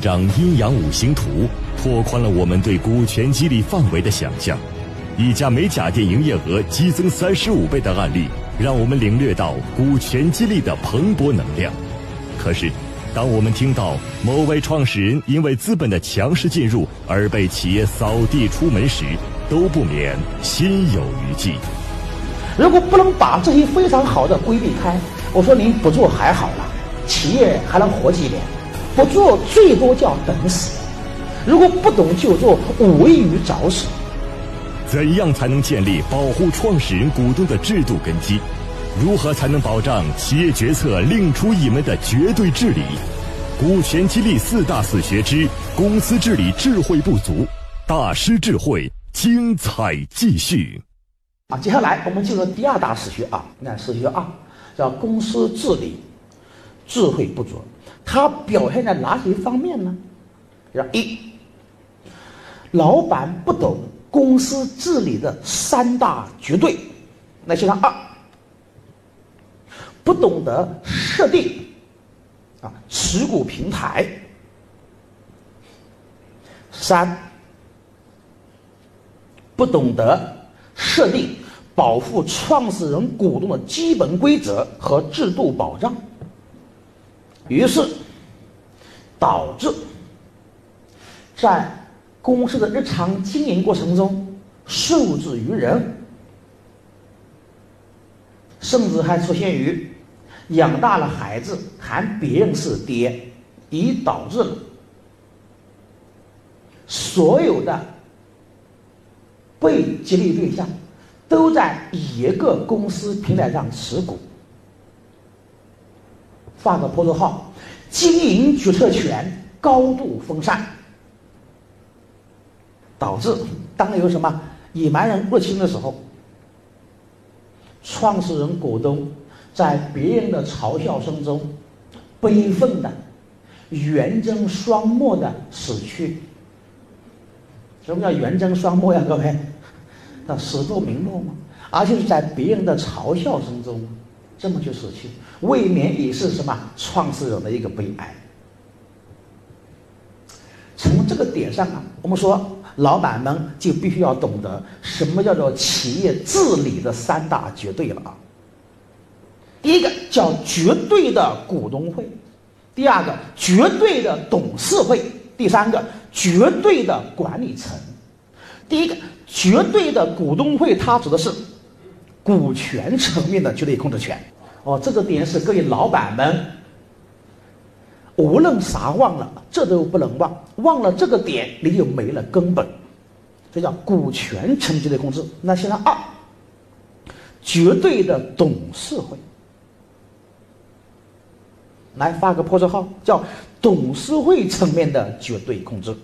一张阴阳五行图，拓宽了我们对股权激励范围的想象。一家美甲店营业额激增三十五倍的案例，让我们领略到股权激励的蓬勃能量。可是，当我们听到某位创始人因为资本的强势进入而被企业扫地出门时，都不免心有余悸。如果不能把这些非常好的规避开，我说您不做还好了，企业还能活几年；不做最多叫等死。如果不懂就做，无异于找死。怎样才能建立保护创始人股东的制度根基？如何才能保障企业决策另出一门的绝对治理？股权激励四大死穴之公司治理智慧不足，大师智慧精彩继续。啊，接下来我们进入第二大死穴啊，你看死穴二叫公司治理智慧不足，它表现在哪些方面呢？要一，老板不懂。公司治理的三大绝对，那先看二，不懂得设定啊持股平台；三，不懂得设定保护创始人股东的基本规则和制度保障，于是导致在。公司的日常经营过程中受制于人，甚至还出现于养大了孩子喊别人是爹，以导致了所有的被激励对象都在一个公司平台上持股，发个破折号，经营决策权高度分散。导致当有什么野蛮人入侵的时候，创始人股东在别人的嘲笑声中，悲愤的、圆睁双目的死去。什么叫圆睁双目呀？各位，那死不瞑目吗？而且是在别人的嘲笑声中这么去死去，未免也是什么创始人的一个悲哀。从这个点上啊，我们说。老板们就必须要懂得什么叫做企业治理的三大绝对了啊！第一个叫绝对的股东会，第二个绝对的董事会，第三个绝对的管理层。第一个绝对的股东会，它指的是股权层面的绝对控制权。哦，这个点是各位老板们无论啥忘了，这都不能忘。忘了这个点，你就没了根本。这叫股权层级的控制。那现在二，绝对的董事会，来发个破折号，叫董事会层面的绝对控制。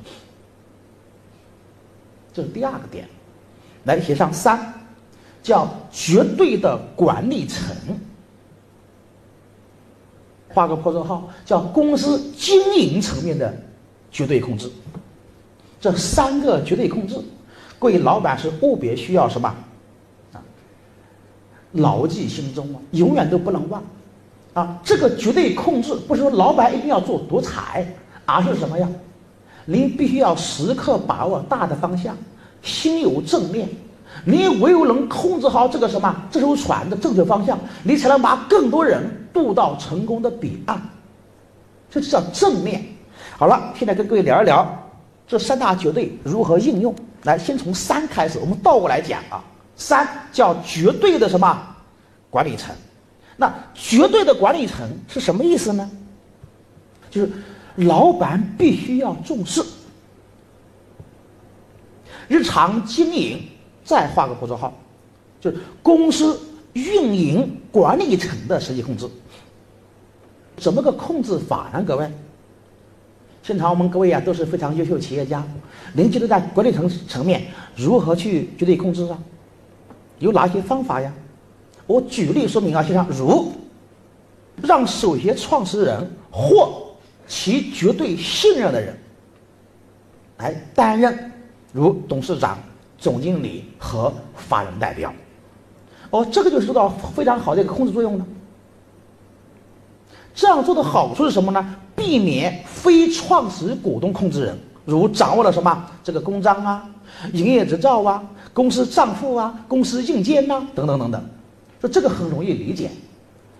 这是第二个点，来写上三，叫绝对的管理层，画个破折号，叫公司经营层面的绝对控制。这三个绝对控制。各位老板是务必需要什么啊？牢记心中啊，永远都不能忘啊！这个绝对控制不是说老板一定要做独裁，而是什么呀？您必须要时刻把握大的方向，心有正念。你唯有能控制好这个什么这艘船的正确方向，你才能把更多人渡到成功的彼岸。这就叫正念。好了，现在跟各位聊一聊这三大绝对如何应用。来，先从三开始，我们倒过来讲啊。三叫绝对的什么管理层？那绝对的管理层是什么意思呢？就是老板必须要重视日常经营，再画个括号，就是公司运营管理层的实际控制。怎么个控制法呢？各位？现场我们各位啊都是非常优秀企业家，您觉得在管理层层面如何去绝对控制啊？有哪些方法呀？我举例说明啊，就像如让首席创始人或其绝对信任的人来担任如董事长、总经理和法人代表，哦，这个就收到非常好的一个控制作用了。这样做的好处是什么呢？避免非创始股东控制人，如掌握了什么这个公章啊、营业执照啊、公司账户啊、公司硬件呐等等等等。说这个很容易理解，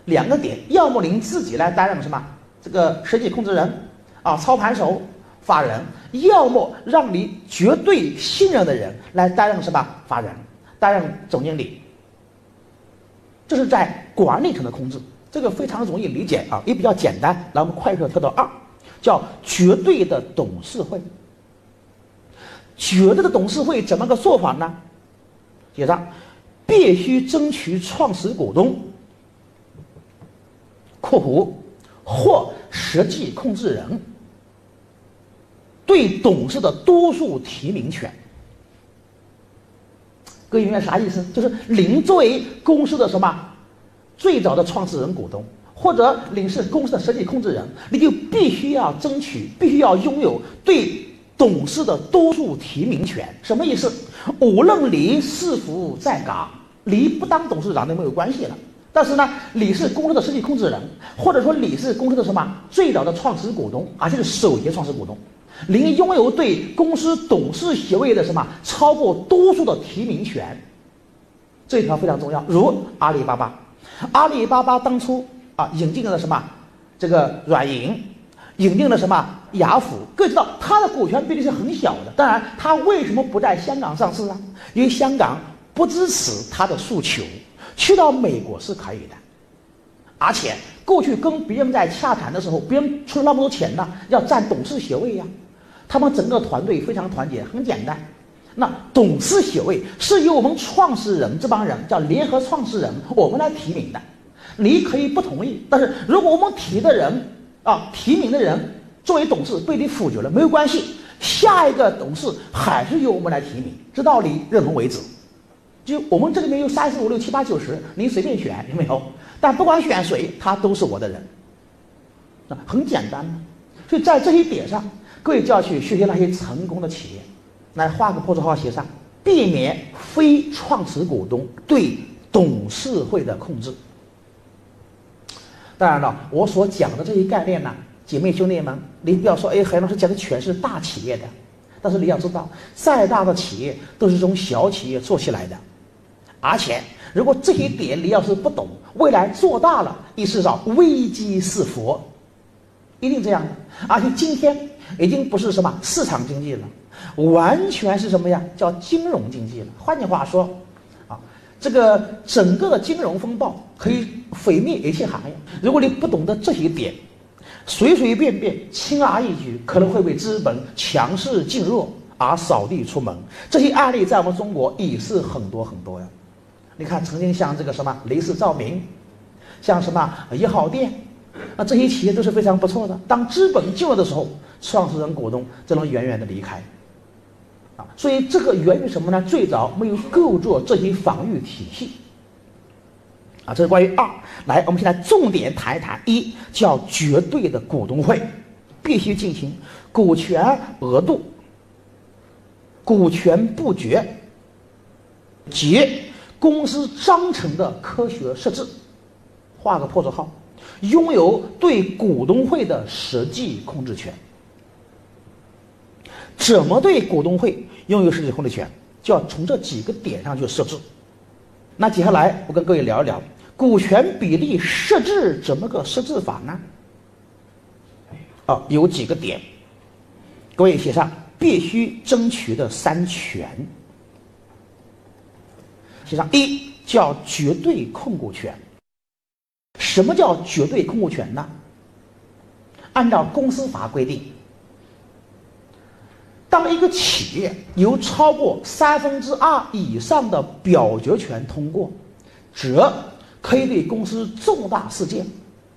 两个点，要么您自己来担任什么这个实际控制人啊、操盘手、法人，要么让你绝对信任的人来担任什么法人，担任总经理。这是在管理层的控制，这个非常容易理解啊，也比较简单。来，我们快速跳到二，叫绝对的董事会。绝对的董事会怎么个做法呢？写上。必须争取创始股东（括弧或实际控制人）对董事的多数提名权。各位明白啥意思？就是您作为公司的什么最早的创始人股东，或者您是公司的实际控制人，你就必须要争取，必须要拥有对董事的多数提名权。什么意思？无论你是否在岗。你不当董事长都没有关系了，但是呢，你是公司的实际控制人，或者说你是公司的什么最早的创始股东，而且是首席创始股东，您拥有对公司董事席位的什么超过多数的提名权，这一条非常重要。如阿里巴巴，阿里巴巴当初啊引进了什么这个软银，引进了什么雅虎，各位知道它的股权比例是很小的。当然，它为什么不在香港上市呢？因为香港。不支持他的诉求，去到美国是可以的，而且过去跟别人在洽谈的时候，别人出了那么多钱呢，要占董事席位呀。他们整个团队非常团结，很简单，那董事席位是由我们创始人这帮人叫联合创始人，我们来提名的。你可以不同意，但是如果我们提的人啊，提名的人作为董事被你否决了，没有关系，下一个董事还是由我们来提名，直到你认同为止。就我们这里面有三四五六七八九十，您随便选有没有？但不管选谁，他都是我的人，啊，很简单。所以在这一点上，各位就要去学习那些成功的企业，来画个破折号写上，避免非创始股东对董事会的控制。当然了，我所讲的这些概念呢，姐妹兄弟们，你不要说，哎，海老师讲的全是大企业的，但是你要知道，再大的企业都是从小企业做起来的。而且，如果这些点你要是不懂，未来做大了，意识到危机四伏，一定这样的。而且今天已经不是什么市场经济了，完全是什么呀？叫金融经济了。换句话说，啊，这个整个的金融风暴可以毁灭一切行业。如果你不懂得这些点，随随便便、轻而易举，可能会被资本强势进入而扫地出门。这些案例在我们中国也是很多很多呀。你看，曾经像这个什么雷士照明，像什么一号店，啊，这些企业都是非常不错的。当资本进入的时候，创始人股东就能远远的离开，啊，所以这个源于什么呢？最早没有构筑这些防御体系，啊，这是关于二。来，我们现在重点谈一谈一，叫绝对的股东会，必须进行股权额度、股权不决及。公司章程的科学设置，画个破折号，拥有对股东会的实际控制权。怎么对股东会拥有实际控制权？就要从这几个点上去设置。那接下来我跟各位聊一聊股权比例设置怎么个设置法呢？啊，有几个点，各位写上必须争取的三权。写上一叫绝对控股权。什么叫绝对控股权呢？按照公司法规定，当一个企业有超过三分之二以上的表决权通过，则可以对公司重大事件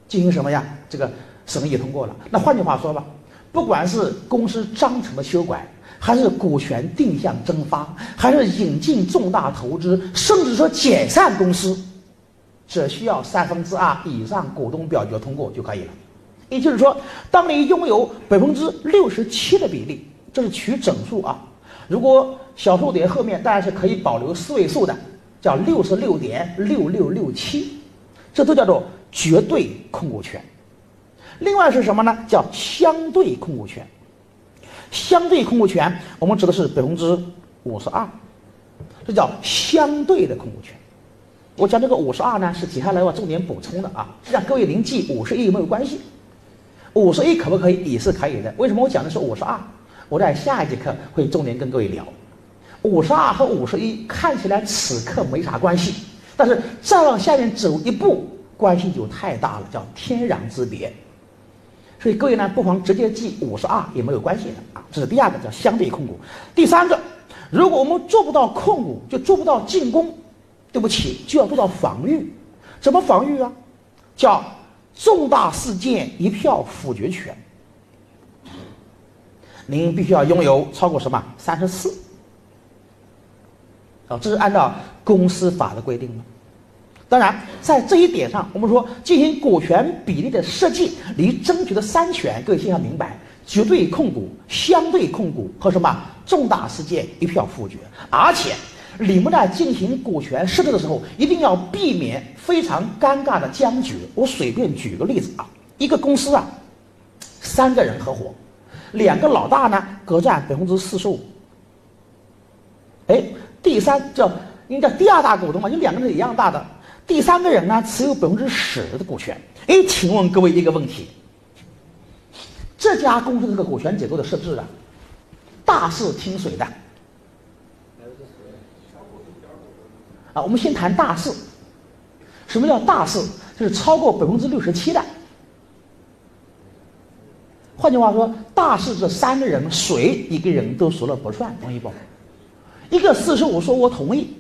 进行什么呀？这个审议通过了。那换句话说吧，不管是公司章程的修改。还是股权定向增发，还是引进重大投资，甚至说解散公司，只需要三分之二以上股东表决通过就可以了。也就是说，当你拥有百分之六十七的比例，这是取整数啊。如果小数点后面当然是可以保留四位数的，叫六十六点六六六七，这都叫做绝对控股权。另外是什么呢？叫相对控股权。相对控股权，我们指的是百分之五十二，这叫相对的控股权。我讲这个五十二呢，是接下来我重点补充的啊。实际上，各位您记五十一没有关系，五十一可不可以也是可以的。为什么我讲的是五十二？我在下一节课会重点跟各位聊。五十二和五十一看起来此刻没啥关系，但是再往下面走一步，关系就太大了，叫天壤之别。所以各位呢，不妨直接记五十二也没有关系的啊。这是第二个叫相对控股。第三个，如果我们做不到控股，就做不到进攻，对不起，就要做到防御。怎么防御啊？叫重大事件一票否决权。您必须要拥有超过什么三十四。啊，这是按照公司法的规定的。当然，在这一点上，我们说进行股权比例的设计，你争取的三权，各位先要明白：绝对控股、相对控股和什么重大事件一票否决。而且，你们在进行股权设置的时候，一定要避免非常尴尬的僵局。我随便举个例子啊，一个公司啊，三个人合伙，两个老大呢各占百分之四十五。哎，第三叫应该叫第二大股东嘛，就两个人一样大的。第三个人呢，持有百分之十的股权。哎，请问各位一个问题：这家公司这个股权结构的设置啊，大是听谁的？啊，我们先谈大势。什么叫大势？就是超过百分之六十七的。换句话说，大事这三个人，谁一个人都说了不算，同意不？一个四十五说我同意。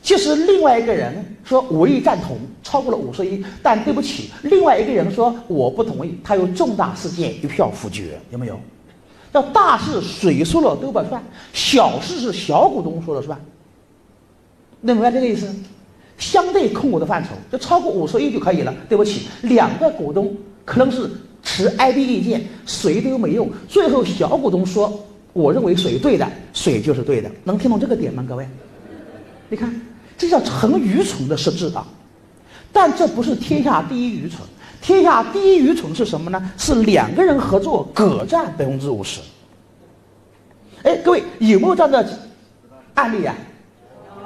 其实另外一个人说我也赞同，超过了五十一，但对不起，另外一个人说我不同意，他有重大事件一票否决，有没有？叫大事谁说了都不算，小事是小股东说了算。能明白这个意思？相对控股的范畴，就超过五十一就可以了。对不起，两个股东可能是持 I B 意见，谁都没用。最后小股东说，我认为谁对的，谁就是对的。能听懂这个点吗，各位？你看。这叫很愚蠢的设置啊！但这不是天下第一愚蠢，天下第一愚蠢是什么呢？是两个人合作各占百分之五十。哎，各位有没有这样的案例啊？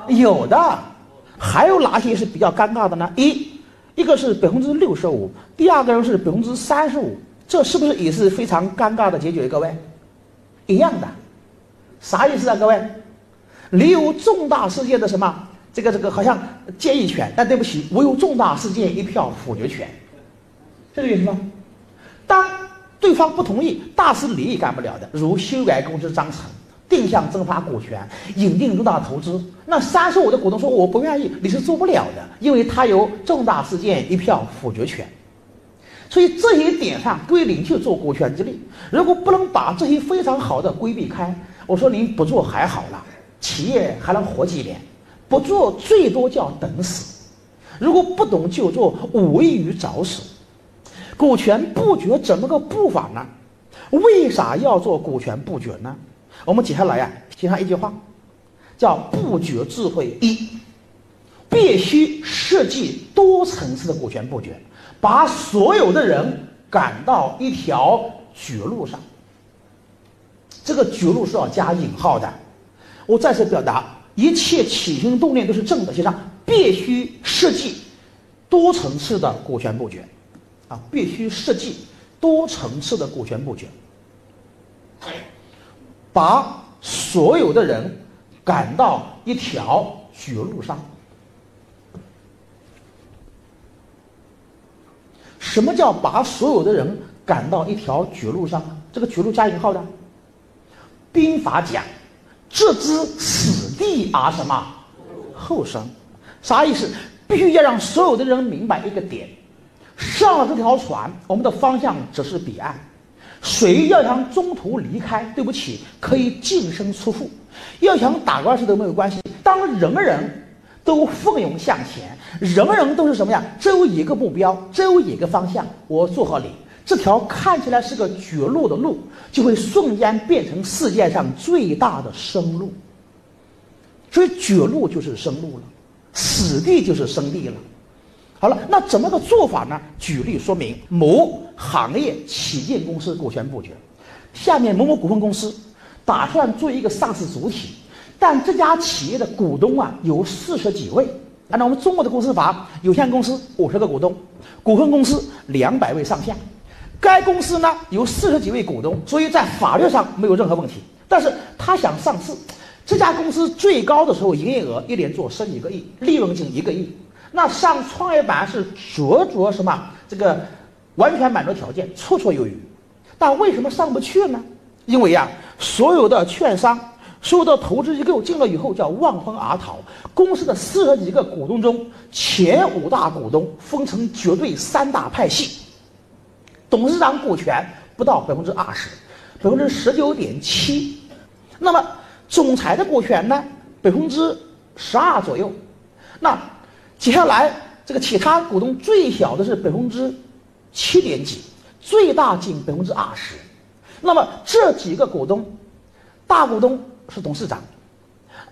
有的，还有哪些是比较尴尬的呢？一，一个是百分之六十五，第二个人是百分之三十五，这是不是也是非常尴尬的结局？各位，一样的，啥意思啊？各位，你有重大事件的什么？这个这个好像建议权，但对不起，我有重大事件一票否决权，这个意思吗？当对方不同意，大事你也干不了的，如修改公司章程、定向增发股权、引进重大投资，那三十五的股东说我不愿意，你是做不了的，因为他有重大事件一票否决权。所以这一点上归零去做股权激励，如果不能把这些非常好的规避开，我说您不做还好了，企业还能活几年。不做最多叫等死，如果不懂就做，无异于找死。股权布局怎么个布法呢？为啥要做股权布局呢？我们接下来呀，写上一句话，叫布局智慧一，必须设计多层次的股权布局，把所有的人赶到一条绝路上。这个绝路是要加引号的。我再次表达。一切起心动念都是正的，写上必须设计多层次的股权布局，啊，必须设计多层次的股权布局，把所有的人赶到一条绝路上。什么叫把所有的人赶到一条绝路上？这个绝路加引号的，兵法讲。置之死地而什么后生？啥意思？必须要让所有的人明白一个点：上了这条船，我们的方向只是彼岸。谁要想中途离开，对不起，可以净身出户。要想打官司都没有关系。当人人都奋勇向前，人人都是什么呀？只有一个目标，只有一个方向。我祝贺你。这条看起来是个绝路的路，就会瞬间变成世界上最大的生路。所以绝路就是生路了，死地就是生地了。好了，那怎么个做法呢？举例说明：某行业旗舰公司股权布局，下面某某股份公司打算做一个上市主体，但这家企业的股东啊有四十几位。按照我们中国的公司法，有限公司五十个股东，股份公司两百位上下。该公司呢有四十几位股东，所以在法律上没有任何问题。但是他想上市，这家公司最高的时候营业额一年做十几个亿，利润近一个亿。那上创业板是灼灼什么？这个完全满足条件，绰绰有余。但为什么上不去呢？因为呀，所有的券商、所有的投资机构进了以后叫望风而逃。公司的四十几个股东中，前五大股东分成绝对三大派系，董事长股权不到百分之二十，百分之十九点七。那么总裁的股权呢，百分之十二左右。那接下来，这个其他股东最小的是百分之七点几，最大近百分之二十。那么这几个股东，大股东是董事长，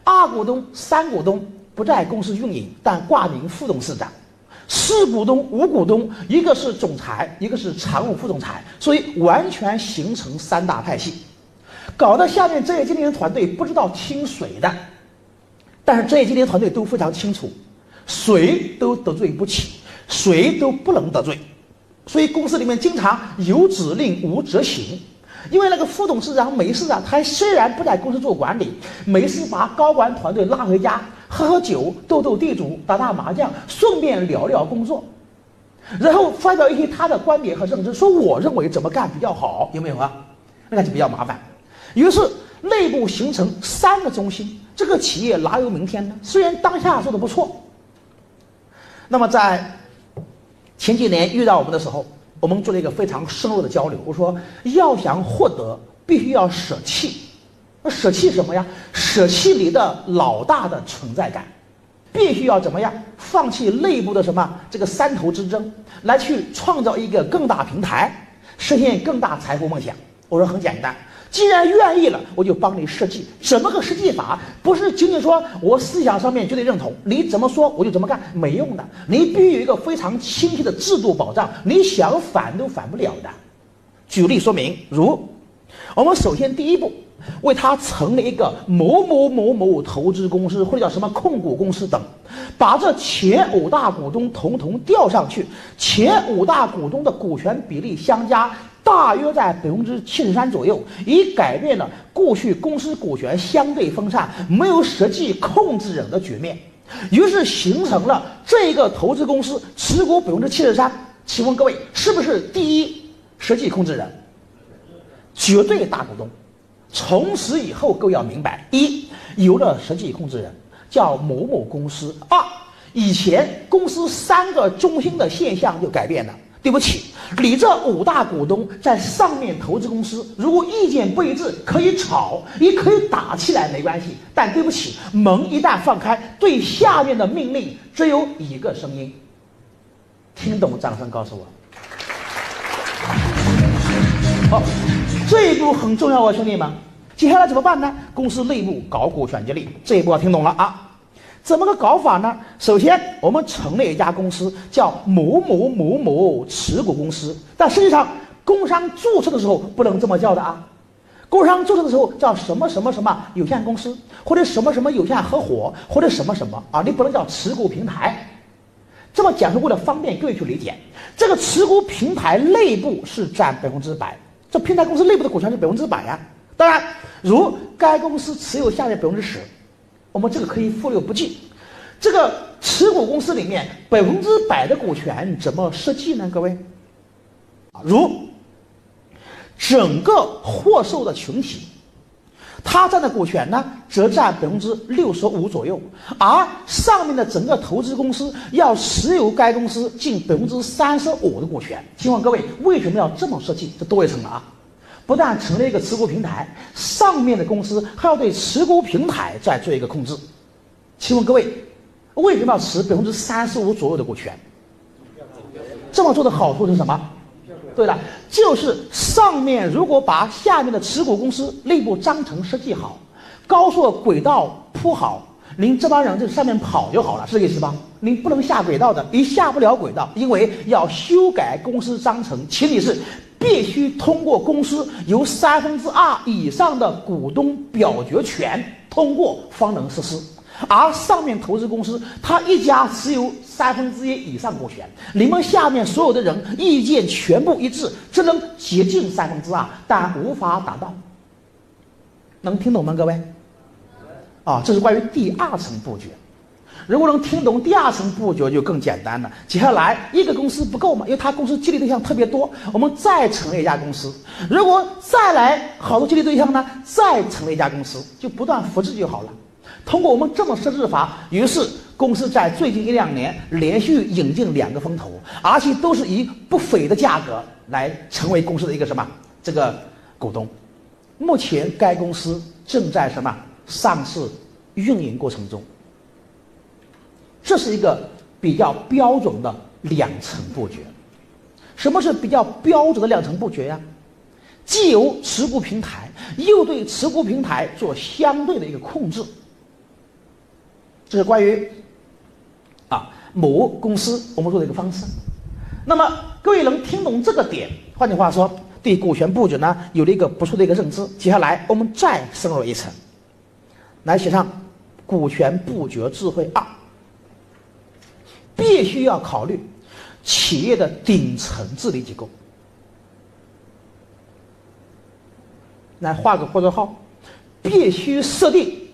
二股东、三股东不在公司运营，但挂名副董事长，四股东、五股东，一个是总裁，一个是常务副总裁，所以完全形成三大派系，搞得下面专业经理人团队不知道听谁的，但是专业经理人团队都非常清楚。谁都得罪不起，谁都不能得罪，所以公司里面经常有指令无执行。因为那个副董事长没事啊，他虽然不在公司做管理，没事把高管团队拉回家喝喝酒、斗斗地主、打打麻将，顺便聊聊工作，然后发表一些他的观点和认知，说我认为怎么干比较好，有没有啊？那就比较麻烦。于是内部形成三个中心，这个企业哪有明天呢？虽然当下做的不错。那么在前几年遇到我们的时候，我们做了一个非常深入的交流。我说，要想获得，必须要舍弃。那舍弃什么呀？舍弃你的老大的存在感，必须要怎么样？放弃内部的什么这个三头之争，来去创造一个更大平台，实现更大财富梦想。我说很简单。既然愿意了，我就帮你设计怎么个设计法，不是仅仅说我思想上面绝对认同，你怎么说我就怎么干，没用的。你必须有一个非常清晰的制度保障，你想反都反不了的。举例说明，如我们首先第一步，为他成立一个某某某某投资公司或者叫什么控股公司等，把这前五大股东统统调上去，前五大股东的股权比例相加。大约在百分之七十三左右，已改变了过去公司股权相对分散、没有实际控制人的局面，于是形成了这个投资公司持股百分之七十三。请问各位，是不是第一实际控制人？绝对大股东。从此以后，各位要明白：一有了实际控制人，叫某某公司；二以前公司三个中心的现象就改变了。对不起，你这五大股东在上面投资公司，如果意见不一致，可以吵，也可以打起来，没关系。但对不起，门一旦放开，对下面的命令只有一个声音。听懂？掌声告诉我。好，这一步很重要啊，兄弟们。接下来怎么办呢？公司内部搞股权激励，这一步要听懂了啊。怎么个搞法呢？首先，我们成立一家公司，叫某某某某持股公司。但实际上，工商注册的时候不能这么叫的啊。工商注册的时候叫什么什么什么有限公司，或者什么什么有限合伙，或者什么什么啊，你不能叫持股平台。这么讲是为了方便各位去理解。这个持股平台内部是占百分之百，这平台公司内部的股权是百分之百呀。当然，如该公司持有下列百分之十。我们这个可以忽略不计，这个持股公司里面百分之百的股权怎么设计呢？各位，如整个获授的群体，他占的股权呢，则占百分之六十五左右，而上面的整个投资公司要持有该公司近百分之三十五的股权。请问各位，为什么要这么设计？这多一层了啊！不但成立一个持股平台，上面的公司还要对持股平台再做一个控制。请问各位，为什么要持百分之三十五左右的股权？这么做的好处是什么？对了，就是上面如果把下面的持股公司内部章程设计好，高速轨道铺好，您这帮人在上面跑就好了，是这意思吧？您不能下轨道的，您下不了轨道，因为要修改公司章程，前提是必须通过公司由三分之二以上的股东表决权通过方能实施。而上面投资公司，他一家持有三分之一以上股权，你们下面所有的人意见全部一致，只能接近三分之二，但无法达到。能听懂吗，各位？啊，这是关于第二层布局。如果能听懂第二层布局，就更简单了。接下来一个公司不够嘛，因为他公司激励对象特别多，我们再成立一家公司。如果再来好多激励对象呢，再成立一家公司，就不断复制就好了。通过我们这么设置法，于是公司在最近一两年连续引进两个风投，而且都是以不菲的价格来成为公司的一个什么这个股东。目前该公司正在什么上市运营过程中。这是一个比较标准的两层布局。什么是比较标准的两层布局呀？既有持股平台，又对持股平台做相对的一个控制。这是关于啊某公司我们做的一个方式。那么各位能听懂这个点？换句话说，对股权布局呢有了一个不错的一个认知。接下来我们再深入一层，来写上股权布局智慧二，必须要考虑企业的顶层治理机构。来画个括号，必须设定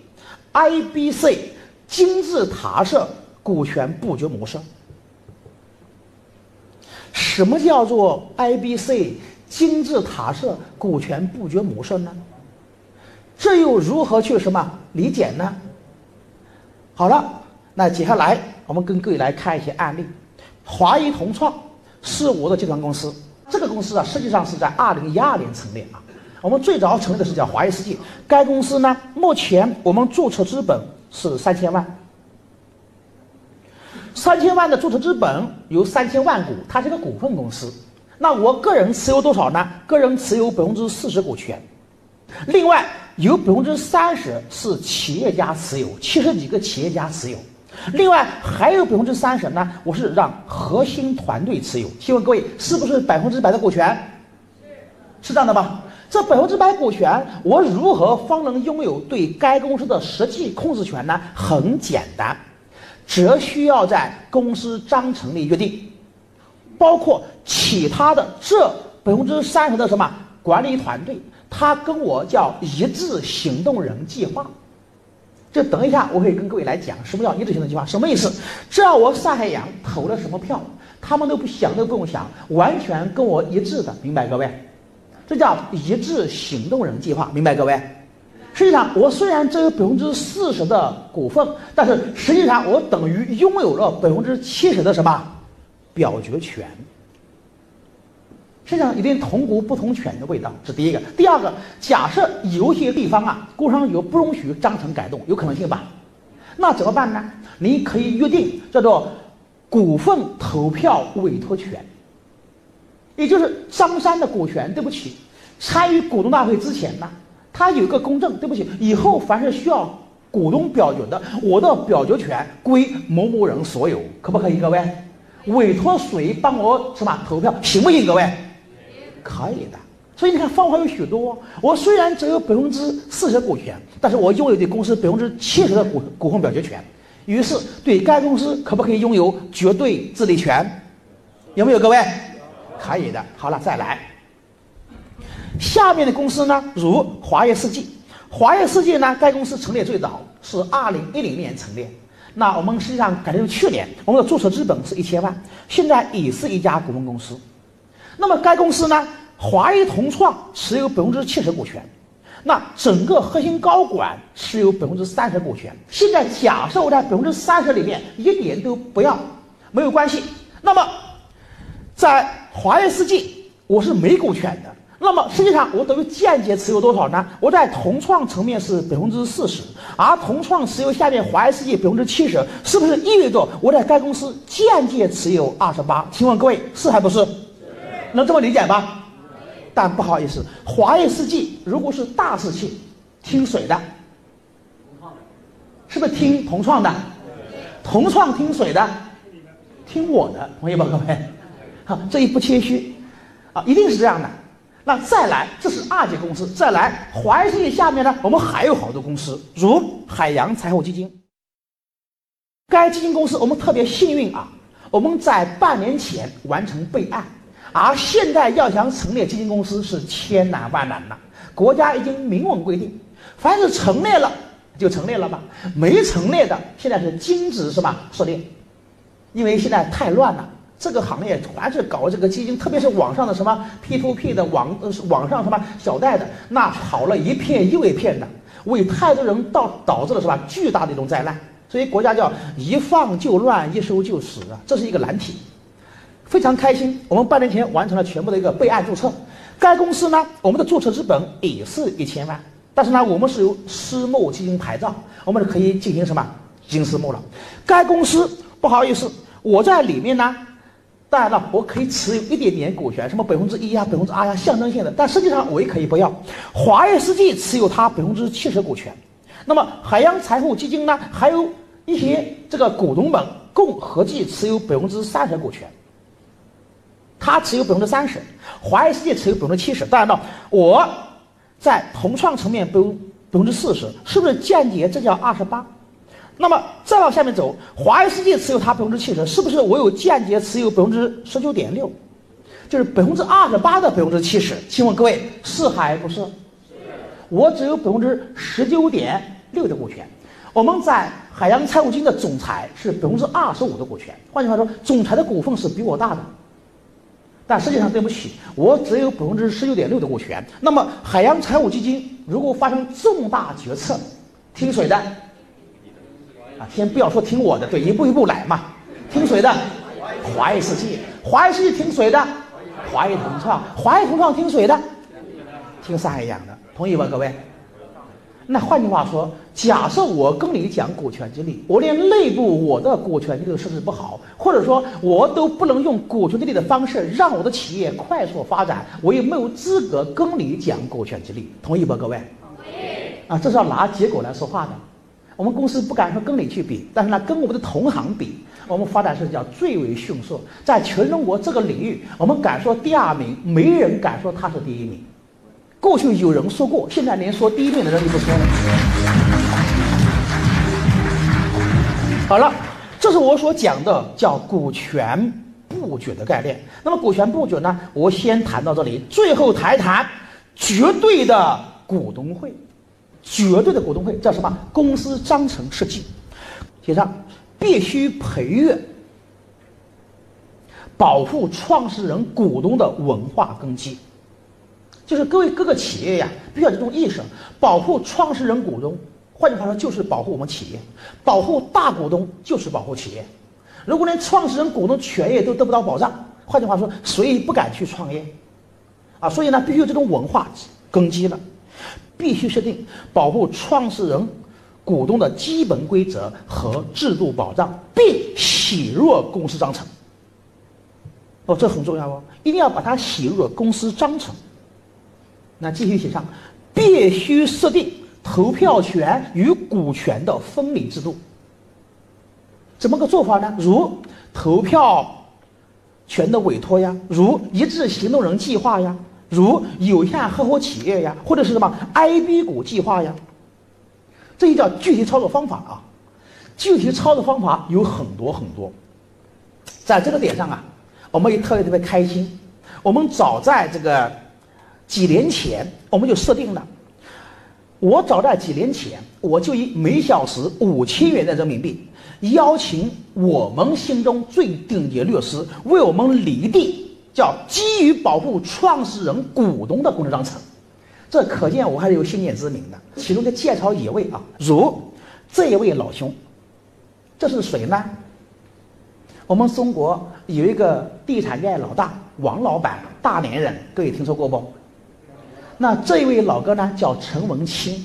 I B C。金字塔式股权布局模式，什么叫做 I B C 金字塔式股权布局模式呢？这又如何去什么理解呢？好了，那接下来我们跟各位来看一些案例。华谊同创是我的集团公司，这个公司啊，实际上是在二零一二年成立啊。我们最早成立的是叫华谊世纪，该公司呢，目前我们注册资本。是三千万，三千万的注册资本有三千万股，它是个股份公司。那我个人持有多少呢？个人持有百分之四十股权，另外有百分之三十是企业家持有，七十几个企业家持有，另外还有百分之三十呢，我是让核心团队持有。请问各位，是不是百分之百的股权？是，是这样的吧？这百分之百股权，我如何方能拥有对该公司的实际控制权呢？很简单，只需要在公司章程里约定，包括其他的这百分之三十的什么管理团队，他跟我叫一致行动人计划。这等一下我可以跟各位来讲什么叫一致行动计划，什么意思？只要我上海洋投了什么票，他们都不想都不用想，完全跟我一致的，明白各位？这叫一致行动人计划，明白各位？实际上，我虽然只有百分之四十的股份，但是实际上我等于拥有了百分之七十的什么表决权。身上，有点同股不同权的味道，是第一个。第二个，假设有些地方啊，工商局不允许章程改动，有可能性吧？那怎么办呢？你可以约定叫做股份投票委托权。也就是张三的股权，对不起，参与股东大会之前呢，他有个公证，对不起，以后凡是需要股东表决的，我的表决权归某某人所有，可不可以？各位，委托谁帮我什么投票，行不行？各位，可以的。所以你看方法有许多。我虽然只有百分之四十股权，但是我拥有对公司百分之七十的股股份表决权，于是对该公司可不可以拥有绝对治理权？有没有？各位？可以的，好了，再来。下面的公司呢，如华业世纪，华业世纪呢，该公司成立最早是二零一零年成立。那我们实际上改成去年，我们的注册资本是一千万，现在已是一家股份公司。那么该公司呢，华谊同创持有百分之七十股权，那整个核心高管持有百分之三十股权。现在假设我在百分之三十里面一点都不要，没有关系。那么在华业世纪，我是没股权的。那么实际上，我等于间接持有多少呢？我在同创层面是百分之四十，而同创持有下面华业世纪百分之七十，是不是意味着我在该公司间接持有二十八？请问各位是还不是？能这么理解吧？但不好意思，华业世纪如果是大事情，听谁的？是不是听同创的？同创听谁的？听我的，同意吧，各位？好，这一不谦虚，啊，一定是这样的。那再来，这是二级公司。再来，华世纪下面呢，我们还有好多公司，如海洋财富基金。该基金公司我们特别幸运啊，我们在半年前完成备案，而现在要想成立基金公司是千难万难了。国家已经明文规定，凡是成立了就成立了吧，没成立的现在是禁止什么设立，因为现在太乱了，这个行业全是搞这个基金，特别是网上的什么 P to P 的网呃，网上什么小贷的，那跑了一片又一片的，为太多人导导致了是吧巨大的一种灾难，所以国家叫一放就乱，一收就死啊，这是一个难题。非常开心，我们半年前完成了全部的一个备案注册。该公司呢，我们的注册资本也是一千万，但是呢，我们是由私募基金牌照，我们是可以进行什么基金私募了。该公司不好意思，我在里面呢，当然了，我可以持有一点点股权，什么百分之一呀、百分之二呀，象征性的，但实际上我也可以不要。华业世纪持有它百分之七十股权，那么海洋财富基金呢，还有一些这个股东们共合计持有百分之三十股权。他持有百分之三十，华谊世界持有百分之七十。当然了，我在同创层面百百分之四十，是不是间接这叫二十八？那么再往下面走，华谊世界持有它百分之七十，是不是我有间接持有百分之十九点六？就是百分之二十八的百分之七十。请问各位是还不是？我只有百分之十九点六的股权。我们在海洋财务金的总裁是百分之二十五的股权。换句话说，总裁的股份是比我大的。但实际上，对不起，我只有百分之十九点六的股权。那么，海洋财务基金如果发生重大决策，听谁的？啊，先不要说听我的，对，一步一步来嘛。听谁的？华谊世纪，华谊世纪听谁的？华谊同创，华谊同创听谁的？听上海洋的，同意吧，各位？那换句话说，假设我跟你讲股权激励，我连内部我的股权激励都设置不好，或者说我都不能用股权激励的方式让我的企业快速发展，我也没有资格跟你讲股权激励，同意不，各位？同意。啊，这是要拿结果来说话的。我们公司不敢说跟你去比，但是呢，跟我们的同行比，我们发展是叫最为迅速，在全中国这个领域，我们敢说第二名，没人敢说他是第一名。过去有人说过，现在连说第一名的人都不说了。好了，这是我所讲的叫股权布局的概念。那么股权布局呢，我先谈到这里，最后谈一谈绝对的股东会。绝对的股东会叫什么？公司章程设计，写上必须培育、保护创始人股东的文化根基。就是各位各个企业呀，必须要这种意识，保护创始人股东。换句话说，就是保护我们企业，保护大股东就是保护企业。如果连创始人股东权益都得不到保障，换句话说，谁也不敢去创业，啊，所以呢，必须有这种文化根基了，必须设定保护创始人股东的基本规则和制度保障，并写入公司章程。哦，这很重要哦，一定要把它写入公司章程。那继续写上，必须设定投票权与股权的分离制度。怎么个做法呢？如投票权的委托呀，如一致行动人计划呀，如有限合伙企业呀，或者是什么 IB 股计划呀，这就叫具体操作方法啊。具体操作方法有很多很多，在这个点上啊，我们也特别特别开心。我们早在这个。几年前我们就设定了，我早在几年前我就以每小时五千元的人民币，邀请我们心中最顶级律师为我们拟定叫基于保护创始人股东的公司章程，这可见我还是有先见之明的。其中的介绍一位啊，如这一位老兄，这是谁呢？我们中国有一个地产业老大王老板，大连人，各位听说过不？那这一位老哥呢，叫陈文清。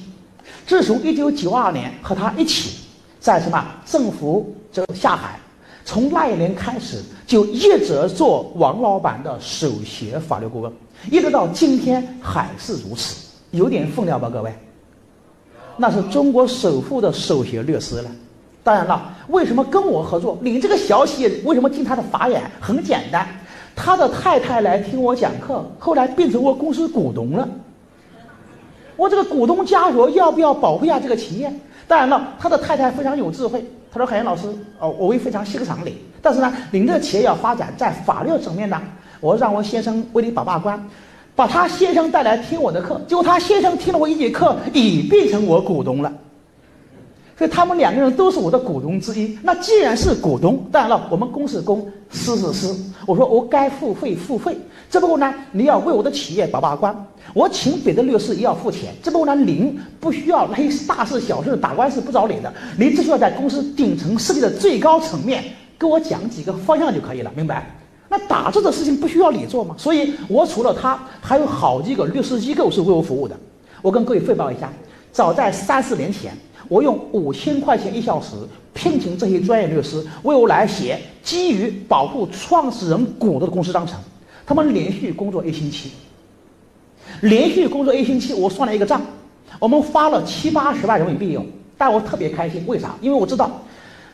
自从一九九二年和他一起在什么政府这下海，从那一年开始就一直做王老板的首席法律顾问，一直到今天还是如此，有点分量吧，各位。那是中国首富的首席律师了。当然了，为什么跟我合作？你这个小企业为什么进他的法眼？很简单，他的太太来听我讲课，后来变成我公司股东了。我这个股东家属要不要保护一下这个企业？当然了，他的太太非常有智慧。他说：“海洋老师，哦，我也非常欣赏你，但是呢，您这企业要发展在法律层面呢，我让我先生为你把把关，把他先生带来听我的课。结果他先生听了我一节课，已变成我股东了。所以他们两个人都是我的股东之一。那既然是股东，当然了，我们公是公，私是私。我说我该付费付费，只不过呢，你要为我的企业把把关。”我请别的律师也要付钱，只不过呢，您不需要那些大事小事打官司不找你的，您只需要在公司顶层设计的最高层面跟我讲几个方向就可以了，明白？那打字的事情不需要你做吗？所以我除了他，还有好几个律师机构是为我服务的。我跟各位汇报一下，早在三四年前，我用五千块钱一小时聘请这些专业律师为我来写基于保护创始人股的公司章程，他们连续工作一星期。连续工作一星期，我算了一个账，我们花了七八十万人民币用，但我特别开心，为啥？因为我知道，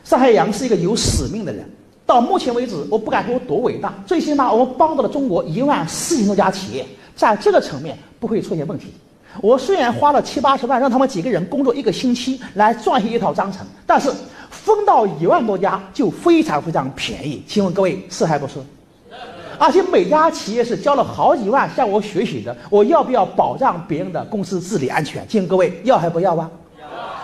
上海洋是一个有使命的人。到目前为止，我不敢说多伟大，最起码我们帮到了中国一万四千多家企业，在这个层面不会出现问题。我虽然花了七八十万让他们几个人工作一个星期来撰写一套章程，但是分到一万多家就非常非常便宜。请问各位是还不是？而且每家企业是交了好几万向我学习的，我要不要保障别人的公司治理安全？请问各位要还不要啊？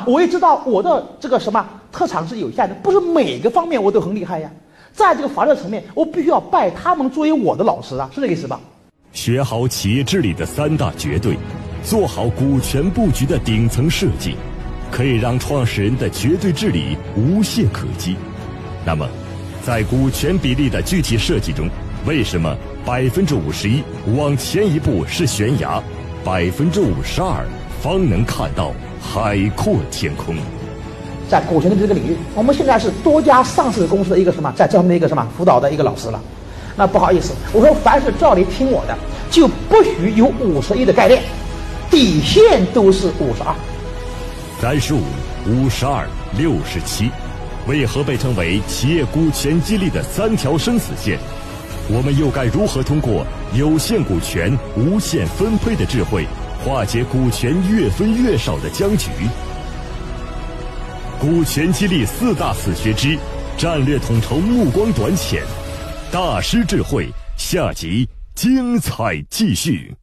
我也知道我的这个什么特长是有限的，不是每个方面我都很厉害呀。在这个法律层面，我必须要拜他们作为我的老师啊，是这个意思吧？学好企业治理的三大绝对，做好股权布局的顶层设计，可以让创始人的绝对治理无懈可击。那么，在股权比例的具体设计中，为什么百分之五十一往前一步是悬崖，百分之五十二方能看到海阔天空？在股权的这个领域，我们现在是多家上市公司的一个什么，在这方面一个什么辅导的一个老师了。那不好意思，我说凡是照你听我的，就不许有五十亿的概念，底线都是五十二、三十五、五十二、六十七，为何被称为企业股权激励的三条生死线？我们又该如何通过有限股权无限分配的智慧，化解股权越分越少的僵局？股权激励四大死穴之战略统筹目光短浅，大师智慧下集精彩继续。